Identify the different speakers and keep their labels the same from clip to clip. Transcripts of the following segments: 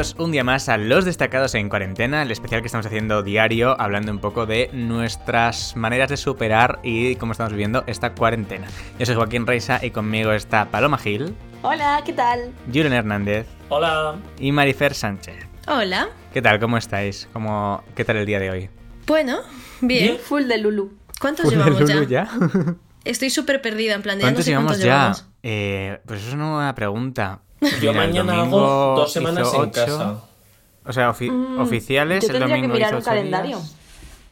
Speaker 1: Bienvenidos un día más a Los Destacados en Cuarentena, el especial que estamos haciendo diario, hablando un poco de nuestras maneras de superar y cómo estamos viviendo esta cuarentena. Yo soy Joaquín Reisa y conmigo está Paloma Gil.
Speaker 2: Hola, ¿qué tal?
Speaker 1: Julen Hernández.
Speaker 3: Hola.
Speaker 1: Y Marifer Sánchez.
Speaker 4: Hola.
Speaker 1: ¿Qué tal? ¿Cómo estáis? ¿Cómo... ¿Qué tal el día de hoy?
Speaker 4: Bueno, bien.
Speaker 3: Bien.
Speaker 2: Full de Lulu.
Speaker 4: ¿Cuántos
Speaker 1: ¿Full de
Speaker 4: llevamos
Speaker 1: Lulu
Speaker 4: ya?
Speaker 1: ya?
Speaker 4: Estoy súper perdida, en plan de ya no
Speaker 1: ¿Cuántos
Speaker 4: sé
Speaker 1: llevamos
Speaker 4: cuántos
Speaker 1: ya?
Speaker 4: llevamos.
Speaker 1: Eh, pues eso es una buena pregunta.
Speaker 3: Yo
Speaker 1: Mira,
Speaker 3: mañana
Speaker 1: domingo
Speaker 3: hago dos semanas en
Speaker 1: ocho.
Speaker 3: casa.
Speaker 1: O sea, ofi-
Speaker 2: Mm,
Speaker 1: oficiales,
Speaker 2: yo
Speaker 1: el
Speaker 2: tendría que
Speaker 1: domingo
Speaker 2: mirar un calendario.
Speaker 1: días.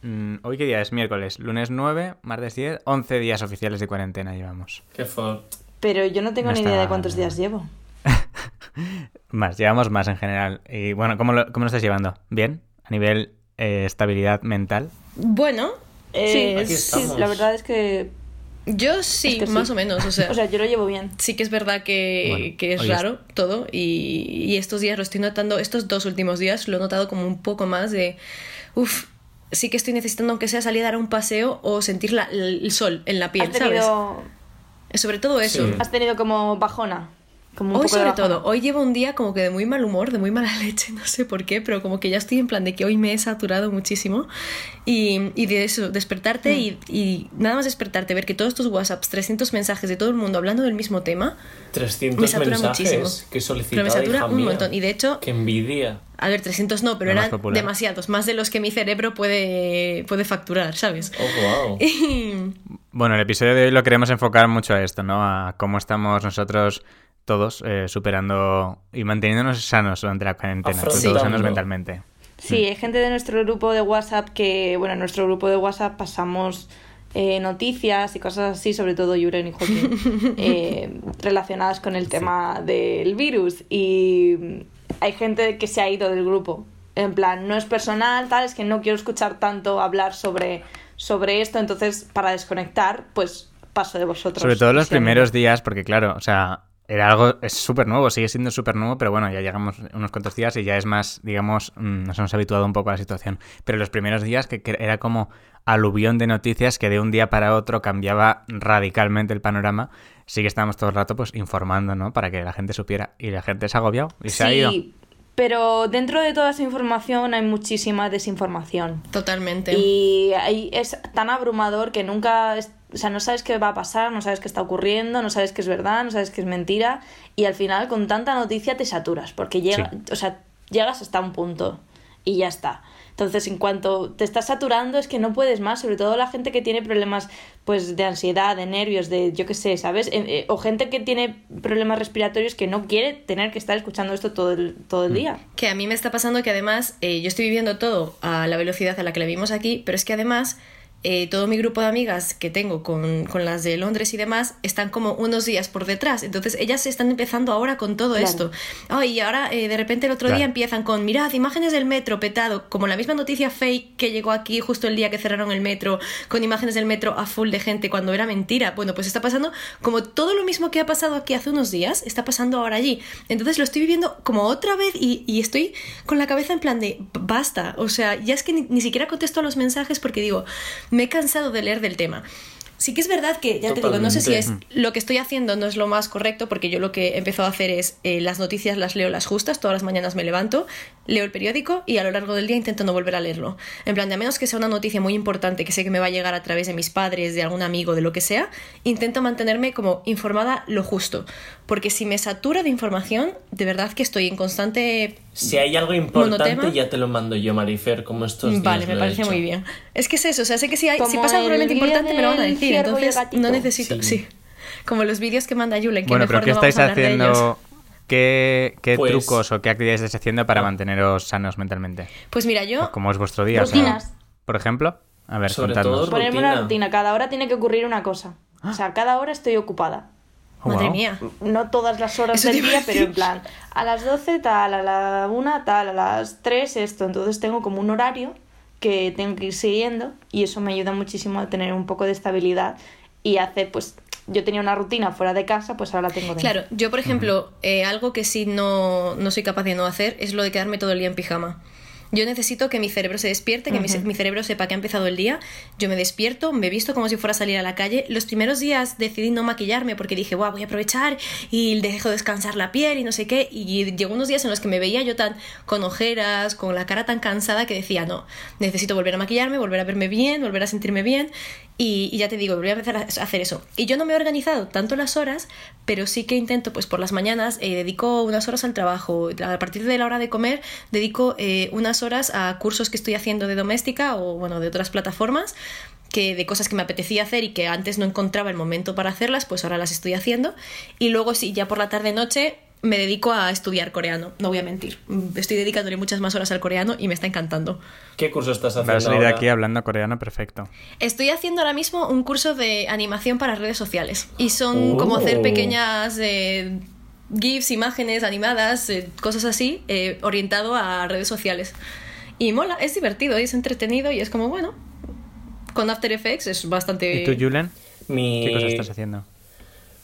Speaker 1: Mm, ¿Hoy qué día es? Miércoles. Lunes 9, martes 10, 11 días oficiales de cuarentena llevamos.
Speaker 3: Qué fuerte.
Speaker 2: Pero yo no tengo
Speaker 1: No
Speaker 2: ni idea de cuántos días llevo.
Speaker 1: Más, llevamos más en general. Y bueno, ¿cómo lo, cómo lo estás llevando? ¿Bien? ¿A nivel eh, estabilidad mental?
Speaker 4: Bueno, eh,
Speaker 3: aquí
Speaker 2: sí, la verdad es que.
Speaker 4: Yo sí,
Speaker 2: Es que sí.
Speaker 4: más o menos. O sea,
Speaker 2: O sea, yo lo llevo bien.
Speaker 4: sí que es verdad que,
Speaker 1: Bueno,
Speaker 4: que es raro todo. Y, y estos días lo estoy notando, estos dos últimos días lo he notado como un poco más de. Uff, sí que estoy necesitando, aunque sea salir a dar un paseo o sentir la- el sol en la piel,
Speaker 2: Has
Speaker 4: ¿sabes?
Speaker 2: tenido,
Speaker 4: Sobre todo eso.
Speaker 3: Sí.
Speaker 2: has tenido como bajona. Como un
Speaker 4: Hoy sobre todo, hoy llevo un día como que de muy mal humor, de muy mala leche, no sé por qué, pero como que ya estoy en plan de que hoy me he saturado muchísimo y, y de eso, despertarte y, y nada más despertarte, ver que todos estos WhatsApps, 300 mensajes de todo el mundo hablando del mismo tema,
Speaker 3: 300
Speaker 4: me satura
Speaker 3: mensajes
Speaker 4: muchísimo.
Speaker 3: que solicitaba
Speaker 4: Pero me satura un
Speaker 3: mía.
Speaker 4: montón y de hecho,
Speaker 3: Qué envidia.
Speaker 4: a ver, 300 no, pero eran
Speaker 1: popular.
Speaker 4: demasiados, más de los que mi cerebro puede, puede facturar, ¿sabes?
Speaker 3: Oh, wow.
Speaker 1: Bueno, el episodio de hoy lo queremos enfocar mucho a esto, ¿no? A cómo estamos nosotros todos eh, superando y manteniéndonos sanos durante la cuarentena, sobre todo
Speaker 3: Afrontando.
Speaker 1: sanos mentalmente.
Speaker 2: Sí, hay gente de nuestro grupo de WhatsApp que, bueno, en nuestro grupo de WhatsApp pasamos eh, noticias y cosas así, sobre todo Yuren y Joaquín, eh, relacionadas con el tema del virus. Y hay gente que se ha ido del grupo. En plan, no es personal, tal, es que no quiero escuchar tanto hablar sobre, sobre esto, entonces para desconectar, pues paso de vosotros.
Speaker 1: Sobre todo los primeros días, porque claro, o sea, era algo, es súper nuevo, sigue siendo súper nuevo, pero bueno, ya llegamos unos cuantos días y ya es más, digamos, mm, nos hemos habituado un poco a la situación. Pero los primeros días que, que era como aluvión de noticias que de un día para otro cambiaba radicalmente el panorama, sí que estábamos todo el rato pues informando, ¿no? Para que la gente supiera. Y la gente se ha agobiado y se ha ido.
Speaker 2: Sí, pero dentro de toda esa información hay muchísima desinformación.
Speaker 4: Totalmente.
Speaker 2: Y ahí es tan abrumador que nunca, es- o sea, no sabes qué va a pasar, no sabes qué está ocurriendo, no sabes qué es verdad, no sabes qué es mentira. Y al final con tanta noticia te saturas, porque llega,
Speaker 1: Sí.
Speaker 2: o sea, llegas hasta un punto y ya está. Entonces, en cuanto te estás saturando es que no puedes más, sobre todo la gente que tiene problemas pues de ansiedad, de nervios, de yo qué sé, ¿sabes? Eh, eh, o gente que tiene problemas respiratorios que no quiere tener que estar escuchando esto todo el, todo el día.
Speaker 4: Que a mí me está pasando que además eh, yo estoy viviendo todo a la velocidad a la que la vimos aquí, pero es que además eh, todo mi grupo de amigas que tengo con, con las de Londres y demás están como unos días por detrás. Entonces ellas están empezando ahora con todo
Speaker 2: Claro.
Speaker 4: esto. Ay, y ahora eh, de repente el otro
Speaker 1: Claro.
Speaker 4: día empiezan con, mirad, imágenes del metro petado, como la misma noticia fake que llegó aquí justo el día que cerraron el metro, con imágenes del metro a full de gente cuando era mentira. Bueno, pues está pasando como todo lo mismo que ha pasado aquí hace unos días, está pasando ahora allí. Entonces lo estoy viviendo como otra vez y, y estoy con la cabeza en plan de basta. O sea, ya es que ni, ni siquiera contesto a los mensajes porque digo, me he cansado de leer del tema. Sí que es verdad que, ya te digo, no sé si es lo que estoy haciendo no es lo más correcto porque yo lo que he empezado a hacer es eh, las noticias las leo las justas, todas las mañanas me levanto, leo el periódico y a lo largo del día intento no volver a leerlo. En plan, de a menos que sea una noticia muy importante que sé que me va a llegar a través de mis padres, de algún amigo, de lo que sea, intento mantenerme como informada lo justo. Porque si me satura de información, de verdad que estoy en constante
Speaker 3: Si hay algo importante,
Speaker 4: Monotema.
Speaker 3: ya te lo mando yo, Marifer, como estos días
Speaker 4: Vale, me
Speaker 3: lo he
Speaker 4: parece
Speaker 3: hecho.
Speaker 4: muy bien. Es que es eso, o sea, sé que si, hay, si pasa algo
Speaker 2: el
Speaker 4: realmente
Speaker 2: vídeo
Speaker 4: importante me lo van a
Speaker 2: del
Speaker 4: decir,
Speaker 2: ciervo y el
Speaker 4: entonces
Speaker 2: gatito.
Speaker 4: no necesito,
Speaker 3: Sí.
Speaker 4: sí. Como los vídeos que manda Julen, que
Speaker 1: Bueno,
Speaker 4: mejor
Speaker 1: pero ¿qué
Speaker 4: no vamos
Speaker 1: estáis
Speaker 4: a hablar de ellos.
Speaker 1: haciendo? ¿Qué, qué
Speaker 3: Pues-
Speaker 1: trucos o qué actividades estáis haciendo para manteneros sanos mentalmente?
Speaker 4: Pues mira, yo
Speaker 1: ¿Cómo es vuestro día? O sea,
Speaker 2: Rutinas.
Speaker 1: por ejemplo, a ver,
Speaker 3: Sobre
Speaker 1: contadnos.
Speaker 3: todo-
Speaker 2: Ponerme una
Speaker 3: rutina,
Speaker 2: cada hora tiene que ocurrir una cosa. O sea, cada hora estoy ocupada.
Speaker 1: Oh,
Speaker 4: Madre
Speaker 1: wow.
Speaker 4: mía.
Speaker 2: No todas las horas
Speaker 4: Eso
Speaker 2: del día, pero en plan, a las 12 tal, a la 1 tal, a las 3 esto. Entonces tengo como un horario que tengo que ir siguiendo y eso me ayuda muchísimo a tener un poco de estabilidad y hacer, pues, yo tenía una rutina fuera de casa, pues ahora tengo dentro.
Speaker 4: Claro, yo por ejemplo, eh, algo que sí no, no soy capaz de no hacer es lo de quedarme todo el día en pijama. Yo necesito que mi cerebro se despierte, que mi, mi cerebro sepa que ha empezado el día. Yo me despierto, me visto como si fuera a salir a la calle. Los primeros días decidí no maquillarme porque dije, wow, voy a aprovechar y dejo descansar la piel y no sé qué. Y llegó unos días en los que me veía yo tan con ojeras, con la cara tan cansada que decía, no, necesito volver a maquillarme, volver a verme bien, volver a sentirme bien. Y, ya te digo, voy a empezar a hacer eso. Y yo no me he organizado tanto las horas, pero sí que intento, pues por las mañanas, eh, dedico unas horas al trabajo. A partir de la hora de comer, dedico eh, unas horas a cursos que estoy haciendo de doméstica o, bueno, de otras plataformas que de cosas que me apetecía hacer y que antes no encontraba el momento para hacerlas, pues ahora las estoy haciendo. Y luego sí, ya por la tarde noche me dedico a estudiar coreano, no voy a mentir. Estoy dedicándole muchas más horas al coreano y me está encantando.
Speaker 3: ¿Qué curso estás haciendo?
Speaker 1: Vas a salir de aquí hablando coreano perfecto.
Speaker 4: Estoy haciendo ahora mismo un curso de animación para redes sociales. Y son como hacer oh. pequeñas eh, GIFs, imágenes animadas, eh, cosas así, eh, orientado a redes sociales. Y mola, es divertido, es entretenido y es como, bueno, con After Effects es bastante...
Speaker 1: ¿Y tú, Julen? ¿Qué cosas estás haciendo?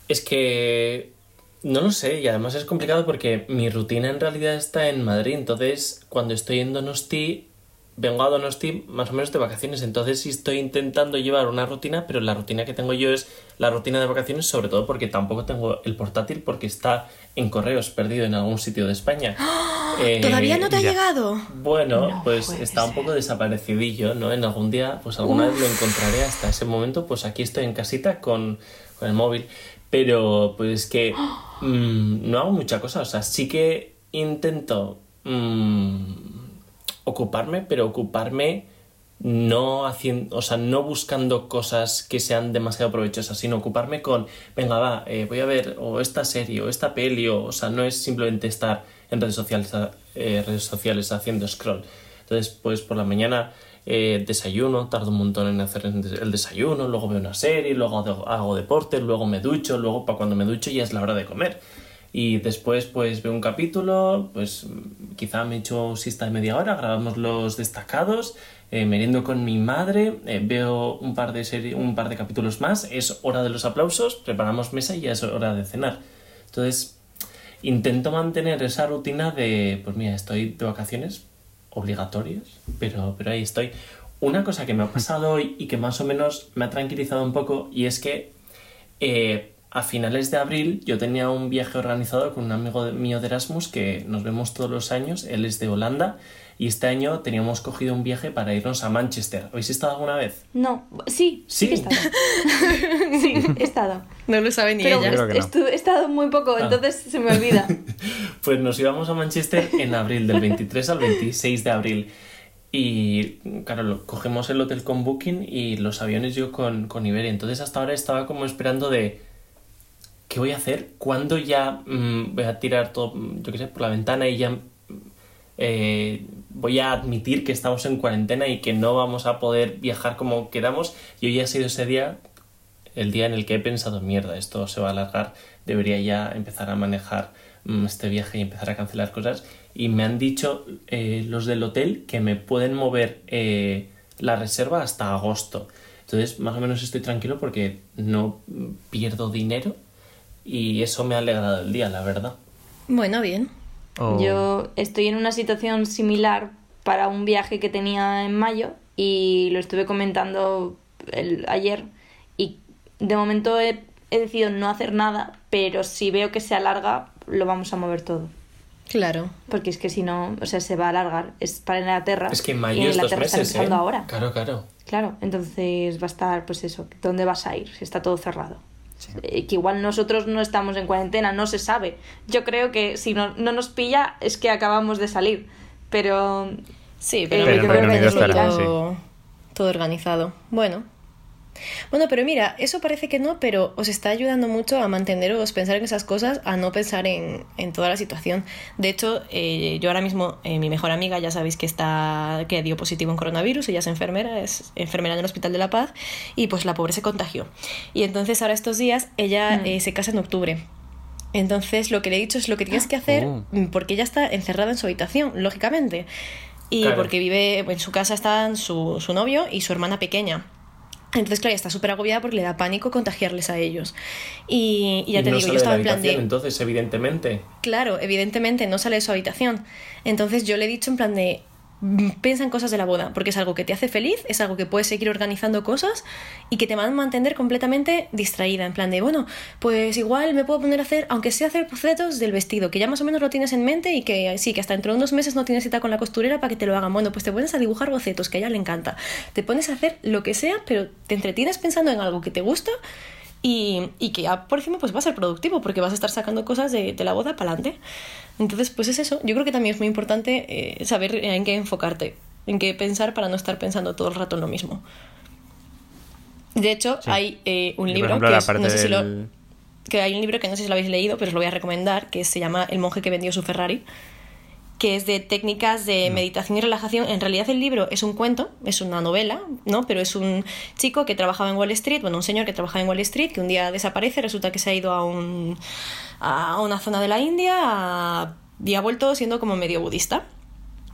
Speaker 3: Es que no lo sé, y además es complicado porque mi rutina en realidad está en Madrid, entonces cuando estoy en Donosti, vengo a Donosti más o menos de vacaciones, entonces sí estoy intentando llevar una rutina, pero la rutina que tengo yo es la rutina de vacaciones, sobre todo porque tampoco tengo el portátil porque está en correos perdido en algún sitio de España.
Speaker 4: ¡Ah! ¿Todavía no te ha llegado?
Speaker 3: Bueno, pues está un poco desaparecidillo, ¿no? En algún día, pues alguna vez lo encontraré hasta ese momento, pues aquí estoy en casita con, con el móvil. Pero pues es que mm, no hago mucha cosa. O sea, sí que intento mm, ocuparme, pero ocuparme no haciendo, o sea, no buscando cosas que sean demasiado provechosas, sino ocuparme con, venga, va, eh, voy a ver o esta serie o esta peli, o, o sea, no es simplemente estar en redes sociales, eh, redes sociales haciendo scroll. Entonces, pues por la mañana eh, desayuno, tardo un montón en hacer el desayuno, luego veo una serie, luego hago deporte, luego me ducho, luego para cuando me ducho ya es la hora de comer. Y después pues veo un capítulo, pues quizá me echo siesta de media hora, grabamos los destacados, eh, meriendo con mi madre, eh, veo un par, de serie, un par de capítulos más, es hora de los aplausos, preparamos mesa y ya es hora de cenar. Entonces intento mantener esa rutina de, pues mira, estoy de vacaciones, obligatorios, pero, pero ahí estoy. Una cosa que me ha pasado hoy y que más o menos me ha tranquilizado un poco y es que eh, a finales de abril yo tenía un viaje organizado con un amigo mío de Erasmus que nos vemos todos los años, él es de Holanda y este año teníamos cogido un viaje para irnos a Manchester. ¿Habéis estado alguna vez?
Speaker 2: No, sí, sí, he estado. sí, he estado.
Speaker 4: No lo sabe ni ella.
Speaker 2: he estado muy poco, ah. entonces se me olvida.
Speaker 3: pues nos íbamos a Manchester en abril, del 23 al 26 de abril. Y claro, cogemos el hotel con Booking y los aviones yo con, con Iberia. Entonces hasta ahora estaba como esperando de ¿qué voy a hacer? ¿Cuándo ya mm, voy a tirar todo, yo qué sé, por la ventana y ya eh, voy a admitir que estamos en cuarentena y que no vamos a poder viajar como queramos. Y hoy ha sido ese día, el día en el que he pensado, mierda, esto se va a alargar, debería ya empezar a manejar mm, este viaje y empezar a cancelar cosas. Y me han dicho eh, los del hotel que me pueden mover eh, la reserva hasta agosto. Entonces, más o menos estoy tranquilo porque no pierdo dinero y eso me ha alegrado el día, la verdad.
Speaker 4: Bueno, bien.
Speaker 2: Yo estoy en una situación similar para un viaje que tenía en mayo y lo estuve comentando el, ayer y de momento he, decidido no hacer nada, pero si veo que se alarga, lo vamos a mover todo.
Speaker 4: Claro.
Speaker 2: Porque es que si no, o sea, se va a alargar. Es para Inglaterra.
Speaker 3: Es que en mayo y Inglaterra está empezando
Speaker 2: ¿eh? ahora.
Speaker 3: Claro, claro.
Speaker 2: Claro, entonces va a estar, pues eso, ¿dónde vas a ir? Si está todo cerrado. Eh, que igual nosotros no estamos en cuarentena, no se sabe. Yo creo que si no, no nos pilla es que acabamos de salir. Pero.
Speaker 4: Sí, pero, yo creo que todo, todo organizado. Bueno, bueno, pero mira, eso parece que no, pero os está ayudando mucho a manteneros, pensar en esas cosas, a no pensar en, en toda la situación. De hecho, eh, yo ahora mismo, eh, mi mejor amiga, ya sabéis que está, que dio positivo en coronavirus, ella es enfermera, es enfermera en el Hospital de la Paz, y pues la pobre se contagió. Y entonces ahora estos días ella mm. eh, se casa en octubre. Entonces lo que le he dicho es lo que tienes que hacer, oh. porque ella está encerrada en su habitación, lógicamente. Y porque vive, en su casa están su, su novio y su hermana pequeña. Entonces, claro, está súper agobiada porque le da pánico contagiarles a ellos. Y, ya te digo, yo estaba en plan de.
Speaker 3: Entonces, evidentemente.
Speaker 4: Claro, evidentemente no sale de su habitación. Entonces, yo le he dicho en plan de. Piensa en cosas de la boda, porque es algo que te hace feliz, es algo que puedes seguir organizando cosas y que te van a mantener completamente distraída, en plan de, bueno, pues igual me puedo poner a hacer, aunque sea hacer bocetos del vestido, que ya más o menos lo tienes en mente y que sí, que hasta dentro de unos meses no tienes cita con la costurera para que te lo hagan. Bueno, pues te pones a dibujar bocetos, que a ella le encanta. Te pones a hacer lo que sea, pero te entretienes pensando en algo que te gusta y, y que ya, por ejemplo, pues va a ser productivo porque vas a estar sacando cosas de, de la boda para adelante. Entonces, pues es eso. Yo creo que también es muy importante eh, saber en qué enfocarte, en qué pensar para no estar pensando todo el rato en lo mismo. De hecho,
Speaker 1: Sí.
Speaker 4: hay eh, un
Speaker 1: Y,
Speaker 4: libro
Speaker 1: ejemplo,
Speaker 4: que es- no sé si lo, que hay un libro que no sé si lo habéis leído, pero os lo voy a recomendar, que se llama El monje que vendió su Ferrari, que es de técnicas de meditación y relajación. En realidad el libro es un cuento, es una novela, ¿no? Pero es un chico que trabajaba en Wall Street, bueno, un señor que trabajaba en Wall Street, que un día desaparece, resulta que se ha ido a, un, a una zona de la India a- y ha vuelto siendo como medio budista.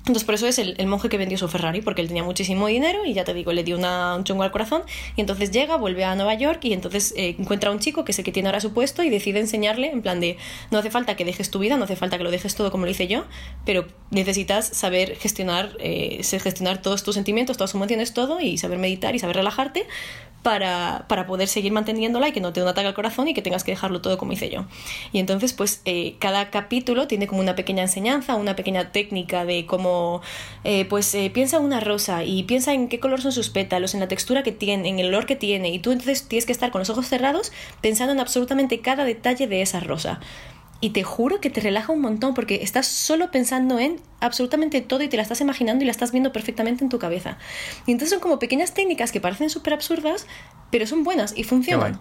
Speaker 4: Entonces por eso es el, el monje que vendió su Ferrari, porque él tenía muchísimo dinero y ya te digo, le dio una- un chungo al corazón. Y entonces llega, vuelve a Nueva York y entonces eh, encuentra a un chico que es el que tiene ahora su puesto y decide enseñarle en plan de no hace falta que dejes tu vida, no hace falta que lo dejes todo como lo hice yo, pero necesitas saber gestionar, eh, gestionar todos tus sentimientos, todas tus emociones, todo y saber meditar y saber relajarte para, para poder seguir manteniéndola y que no te dé un ataque al corazón y que tengas que dejarlo todo como hice yo. Y entonces, pues eh, cada capítulo tiene como una pequeña enseñanza, una pequeña técnica de cómo, eh, pues eh, piensa en una rosa y piensa en qué color son sus pétalos, en la textura que tiene, en el olor que tiene. Y tú entonces tienes que estar con los ojos cerrados pensando en absolutamente cada detalle de esa rosa. Y te juro que te relaja un montón porque estás solo pensando en absolutamente todo y te la estás imaginando y la estás viendo perfectamente en tu cabeza. Y entonces son como pequeñas técnicas que parecen súper absurdas, pero son buenas y funcionan.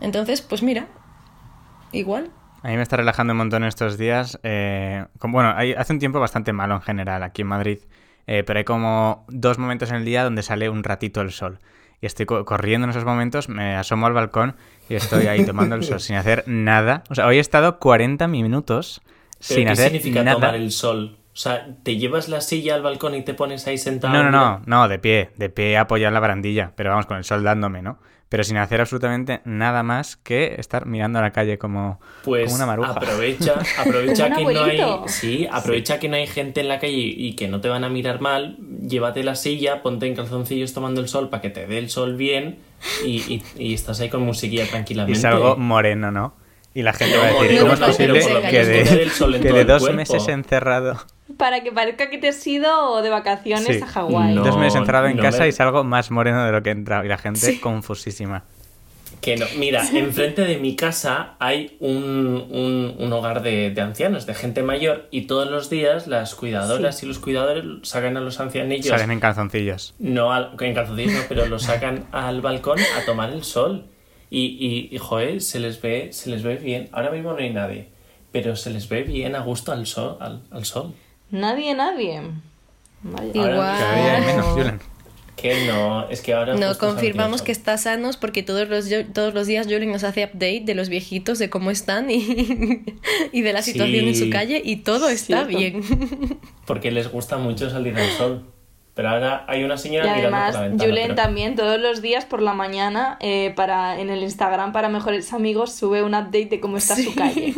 Speaker 4: Entonces, pues mira, igual.
Speaker 1: A mí me está relajando un montón estos días. eh, con- bueno, hay, hace un tiempo bastante malo en general aquí en Madrid, eh, pero hay como dos momentos en el día donde sale un ratito el sol. Y estoy co- corriendo en esos momentos, me asomo al balcón y estoy ahí tomando el sol sin hacer nada. O sea, hoy he estado 40 minutos
Speaker 3: ¿Pero
Speaker 1: sin
Speaker 3: qué
Speaker 1: hacer
Speaker 3: significa
Speaker 1: nada.
Speaker 3: tomar el sol? O sea, ¿te llevas la silla al balcón y te pones ahí sentado?
Speaker 1: No, no, no, no, de pie, de pie apoyado en la barandilla, pero vamos, con el sol dándome, ¿no? Pero sin hacer absolutamente nada más que estar mirando a la calle como,
Speaker 3: Pues
Speaker 1: como una maruja.
Speaker 3: aprovecha, aprovecha que no hay, sí, aprovecha que no hay gente en la calle y que no te van a mirar mal, llévate la silla, ponte en calzoncillos tomando el sol para que te dé el sol bien y, y- y estás ahí con musiquilla
Speaker 1: Y
Speaker 3: tranquilamente.
Speaker 1: salgo moreno, ¿no? Y la gente va a decir, ¿cómo es posible que de,
Speaker 3: que
Speaker 1: de dos meses encerrado,
Speaker 2: Para que parezca que te has ido de vacaciones
Speaker 1: Sí.
Speaker 2: a Hawái.
Speaker 3: No.
Speaker 1: dos meses encerrado en
Speaker 3: no
Speaker 1: casa
Speaker 3: me-
Speaker 1: y salgo más moreno de lo que he entrado? Y la gente
Speaker 4: Sí.
Speaker 1: confusísima.
Speaker 3: Que no, mira, enfrente de mi casa hay un, un- un hogar de, de ancianos, de gente mayor, y todos los días las cuidadoras y los cuidadores sacan a los ancianillos,
Speaker 1: Salen en calzoncillos.
Speaker 3: no al, en calzoncillos, no, pero los sacan al balcón a tomar el sol. Y, y, y, joder, se les ve, se les ve bien. Ahora mismo no hay nadie, pero se les ve bien a gusto al sol. Al, al sol.
Speaker 2: Nadie, nadie. Vaya.
Speaker 4: Igual.
Speaker 1: Cada día hay menos, Julen.
Speaker 3: Que no, es que ahora...
Speaker 4: No, confirmamos que está sanos porque todos los, todos los días Julen nos hace update de los viejitos, de cómo están y, y de la situación en su calle y todo está
Speaker 2: Cierto.
Speaker 4: bien.
Speaker 3: Porque les gusta mucho salir al sol. Pero ahora hay una
Speaker 2: Y
Speaker 3: señora mirando
Speaker 2: además,
Speaker 3: por la ventana.
Speaker 2: Julen
Speaker 3: pero-
Speaker 2: también todos los días por la mañana eh, para en el Instagram para mejores amigos sube un update de cómo está su calle.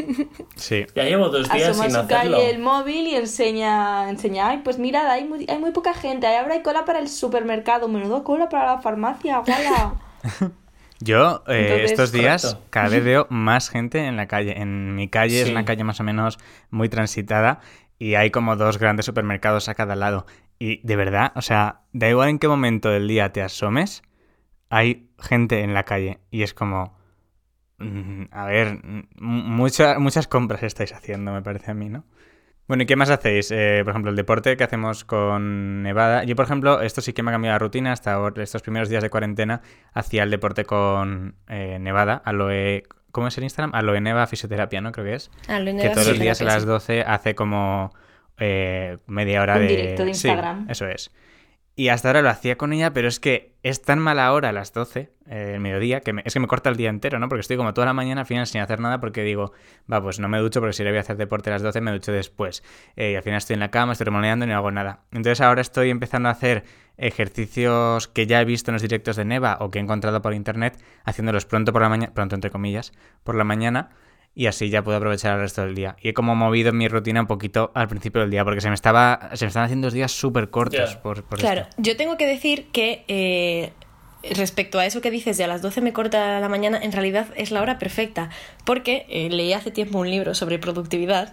Speaker 1: Sí.
Speaker 3: Ya llevo dos días sin
Speaker 2: su
Speaker 3: hacerlo.
Speaker 2: calle el móvil y enseña, enseña, ay, pues mirad, hay muy, hay muy poca gente, ahí ahora hay cola para el supermercado, menudo cola para la farmacia, guala.
Speaker 1: Yo eh,
Speaker 2: Entonces,
Speaker 1: estos días
Speaker 3: correcto.
Speaker 1: cada vez veo más gente en la calle. En mi calle es una calle más o menos muy transitada y hay como dos grandes supermercados a cada lado. Y de verdad, o sea, da igual en qué momento del día te asomes, hay gente en la calle y es como... mm, A ver, mm, mucha- muchas compras estáis haciendo, me parece a mí, ¿no? Bueno, ¿y qué más hacéis? Eh, por ejemplo, el deporte que hacemos con Nevada. Yo, por ejemplo, esto sí que me ha cambiado la rutina. Hasta estos primeros días de cuarentena hacía el deporte con eh, Nevada, Aloe... ¿Cómo es el Instagram? Aloe Neva Fisioterapia, ¿no? Creo que es.
Speaker 4: Ah, lo
Speaker 1: Que todos los días a las
Speaker 4: sí.
Speaker 1: 12 hace como eh, media hora
Speaker 2: Un
Speaker 1: de...
Speaker 2: directo de
Speaker 1: Sí,
Speaker 2: Instagram.
Speaker 1: eso es. Y hasta ahora lo hacía con ella, pero es que es tan mala hora a las 12, eh, el mediodía, que me- es que me corta el día entero, ¿no? Porque estoy como toda la mañana al final sin hacer nada porque digo, va, pues no me ducho porque si le voy a hacer deporte a las 12 me ducho después. Eh, y al final estoy en la cama, estoy remoneando y no hago nada. Entonces ahora estoy empezando a hacer ejercicios que ya he visto en los directos de Neva o que he encontrado por internet, haciéndolos pronto por la mañana, pronto entre comillas, por la mañana. Y así ya puedo aprovechar el resto del día. Y he como movido mi rutina un poquito al principio del día porque se me estaba se me estaban haciendo dos días súper cortos por, por
Speaker 4: Claro,
Speaker 1: esto.
Speaker 4: yo tengo que decir que eh, respecto a eso que dices de a las 12 me corta la mañana, en realidad es la hora perfecta, porque eh, leí hace tiempo un libro sobre productividad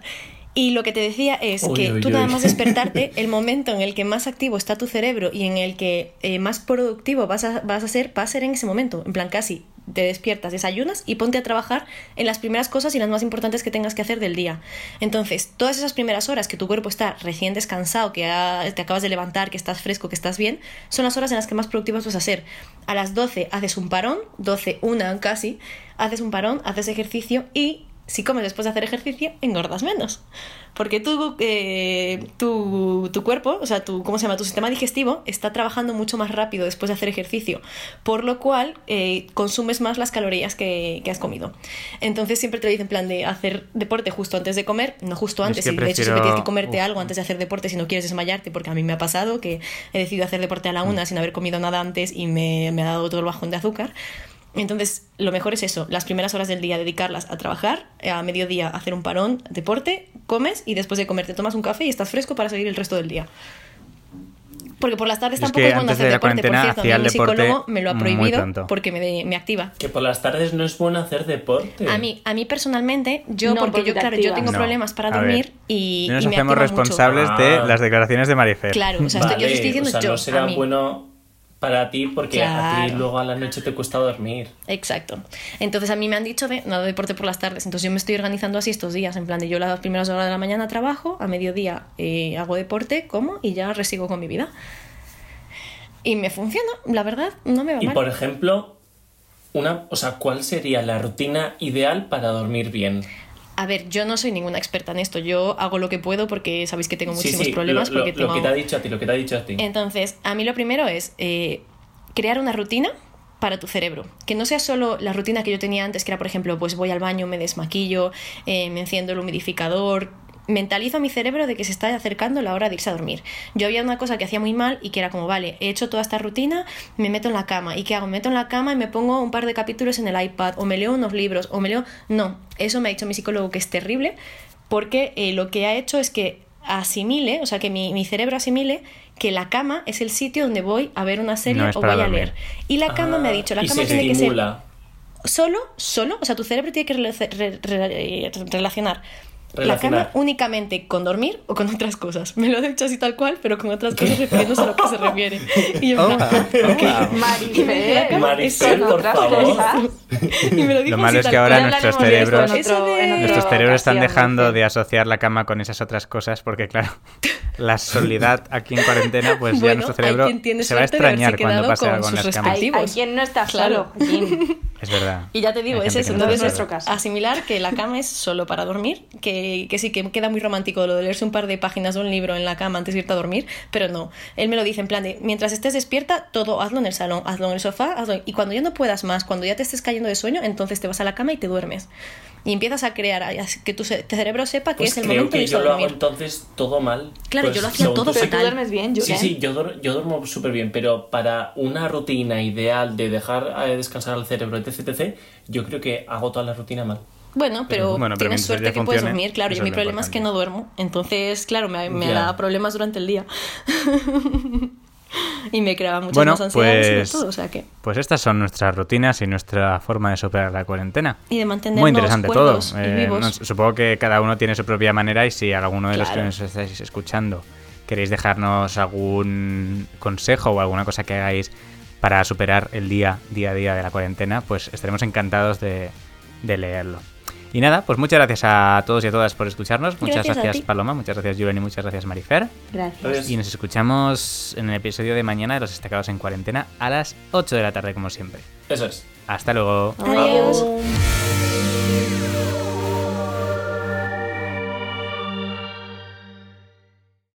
Speaker 4: y lo que te decía es
Speaker 3: Uy,
Speaker 4: que
Speaker 3: uy,
Speaker 4: tú
Speaker 3: uy.
Speaker 4: nada más despertarte, el momento en el que más activo está tu cerebro y en el que eh, más productivo vas a, vas a ser, va a ser en ese momento, en plan casi. Te despiertas, desayunas y ponte a trabajar en las primeras cosas y las más importantes que tengas que hacer del día. Entonces, todas esas primeras horas que tu cuerpo está recién descansado, que te acabas de levantar, que estás fresco, que estás bien, son las horas en las que más productivas vas a ser. A las 12 haces un parón, 12, una casi, haces un parón, haces ejercicio y si comes después de hacer ejercicio, engordas menos. Porque tu, eh, tu, tu cuerpo, o sea, tu, ¿cómo se llama? Tu sistema digestivo está trabajando mucho más rápido después de hacer ejercicio, por lo cual eh, consumes más las calorías que, que has comido. Entonces siempre te lo dicen en plan de hacer deporte justo antes de comer, no justo
Speaker 1: Es
Speaker 4: antes,
Speaker 1: que
Speaker 4: y de hecho siempre tienes que comerte
Speaker 1: Uf.
Speaker 4: algo antes de hacer deporte si no quieres desmayarte, porque a mí me ha pasado que he decidido hacer deporte a la
Speaker 1: Mm.
Speaker 4: una sin haber comido nada antes y me, me ha dado todo el bajón de azúcar. Entonces, lo mejor es eso, las primeras horas del día dedicarlas a trabajar, a mediodía hacer un parón, deporte, comes y después de comer te tomas un café y estás fresco para seguir el resto del día. Porque por las tardes
Speaker 1: es
Speaker 4: tampoco es bueno hacer
Speaker 1: de
Speaker 4: deporte, por cierto, mí mi
Speaker 1: deporte
Speaker 4: psicólogo me lo ha prohibido porque me, de- me activa.
Speaker 3: Que por las tardes no es bueno hacer deporte.
Speaker 4: A mí, a mí personalmente, yo,
Speaker 2: No,
Speaker 4: porque
Speaker 2: porque
Speaker 4: yo, claro, yo tengo
Speaker 1: No.
Speaker 4: problemas para dormir y,
Speaker 1: No nos
Speaker 4: y me
Speaker 1: hacemos
Speaker 4: mucho.
Speaker 1: responsables de
Speaker 3: Ah.
Speaker 1: las declaraciones de Marifer.
Speaker 4: Claro, o sea, estoy, yo
Speaker 3: Vale,
Speaker 4: estoy diciendo
Speaker 3: o sea,
Speaker 4: yo,
Speaker 3: no será
Speaker 4: a mí.
Speaker 3: bueno para ti porque a ti luego a la noche te cuesta dormir.
Speaker 4: Exacto. Entonces a mí me han dicho de nada de deporte por las tardes. Entonces yo me estoy organizando así estos días. En plan de yo las primeras horas de la mañana trabajo, a mediodía eh, hago deporte, como y ya resigo con mi vida. Y me funciona, la verdad, no me va
Speaker 3: Y
Speaker 4: mal.
Speaker 3: por ejemplo, una, o sea, ¿cuál sería la rutina ideal para dormir bien?
Speaker 4: A ver, yo no soy ninguna experta en esto. Yo hago lo que puedo porque sabéis que tengo muchísimos
Speaker 3: sí,
Speaker 4: problemas.
Speaker 3: lo,
Speaker 4: porque
Speaker 3: lo
Speaker 4: tengo...
Speaker 3: que te ha dicho a ti, lo que te ha dicho a ti.
Speaker 4: Entonces, a mí lo primero es eh, crear una rutina para tu cerebro. Que no sea solo la rutina que yo tenía antes, que era, por ejemplo, pues voy al baño, me desmaquillo, eh, me enciendo el humidificador. Mentalizo a mi cerebro de que se está acercando la hora de irse a dormir. Yo había una cosa que hacía muy mal y que era como, vale, he hecho toda esta rutina, me meto en la cama. ¿Y qué hago? Me meto en la cama y me pongo un par de capítulos en el iPad, o me leo unos libros, o me leo. No, eso me ha dicho mi psicólogo que es terrible, porque eh, lo que ha hecho es que asimile, o sea, que mi, mi cerebro asimile que la cama es el sitio donde voy a ver una serie
Speaker 1: No
Speaker 4: o voy a leer. Y la cama me ha dicho, la
Speaker 3: Ah,
Speaker 4: cama tiene que ser solo, solo, o sea, tu cerebro tiene que rela- re- re- eh, relacionar. La cama únicamente con dormir o con otras cosas. Me lo he dicho así tal cual, pero con otras cosas refiriéndose a lo que se refiere. Y yo en plan, ok.
Speaker 2: Marifé.
Speaker 3: Maricel,
Speaker 2: con
Speaker 3: por
Speaker 2: otras
Speaker 3: favor.
Speaker 2: cosas.
Speaker 4: Y me lo dijo
Speaker 1: Lo malo es que ahora nuestros cerebros-
Speaker 4: Eso de-
Speaker 1: Nuestros cerebros están dejando de asociar la cama con esas otras cosas porque, claro, la soledad aquí en cuarentena, pues ya
Speaker 4: Bueno,
Speaker 1: nuestro
Speaker 4: hay
Speaker 1: cerebro se va a extrañar cuando pase algo en las camas.
Speaker 2: Hay, hay quien no está
Speaker 4: Claro.
Speaker 2: solo.
Speaker 1: Es verdad.
Speaker 4: Y ya te digo, es eso.
Speaker 1: no
Speaker 4: Entonces,
Speaker 2: nuestro caso.
Speaker 4: asimilar que la cama es solo para dormir, que, que sí, que queda muy romántico lo de leerse un par de páginas de un libro en la cama antes de irte a dormir, pero no. Él me lo dice en plan de, mientras estés despierta, todo hazlo en el salón, hazlo en el sofá, hazlo... Y cuando ya no puedas más, cuando ya te estés cayendo de sueño, entonces te vas a la cama y te duermes. Y empiezas a crear, a- que tu ce- cerebro sepa que
Speaker 3: Pues
Speaker 4: es el
Speaker 3: creo
Speaker 4: momento de
Speaker 3: que
Speaker 4: a
Speaker 3: yo lo hago entonces todo mal.
Speaker 4: Claro,
Speaker 3: Pues
Speaker 4: yo lo hacía todo
Speaker 2: Pero tú
Speaker 4: fatal.
Speaker 2: duermes bien,
Speaker 3: Sí,
Speaker 2: Julen.
Speaker 3: sí, yo, duer- yo duermo súper bien, pero para una rutina ideal de dejar eh, descansar al cerebro, etc, etc, yo creo que hago toda la rutina mal.
Speaker 4: Bueno, pero
Speaker 1: Bueno, pero
Speaker 4: tienes suerte que puedes dormir, claro. Yo mi problema es que no duermo. Entonces, claro, me, me da problemas durante el día. y me creaba muchas
Speaker 1: Bueno,
Speaker 4: más ansiedades y de
Speaker 1: pues,
Speaker 4: todo, o sea que...
Speaker 1: pues estas son nuestras rutinas y nuestra forma de superar la cuarentena.
Speaker 4: Y de mantenernos
Speaker 1: Muy interesante todo. Eh, no- supongo que cada uno tiene su propia manera y si alguno de los que nos estáis escuchando queréis dejarnos algún consejo o alguna cosa que hagáis para superar el día, día a día de la cuarentena, pues estaremos encantados de, de leerlo. Y nada, pues muchas gracias a todos y a todas por escucharnos. Muchas
Speaker 4: Gracias a
Speaker 1: gracias,
Speaker 4: ti.
Speaker 1: Paloma, muchas gracias Julen y muchas gracias Marifer.
Speaker 2: Gracias.
Speaker 1: Y nos escuchamos en el episodio de mañana de Los Destacados en Cuarentena a las 8 de la tarde como siempre.
Speaker 3: Eso es.
Speaker 1: Hasta luego.
Speaker 4: Adiós.
Speaker 2: Adiós.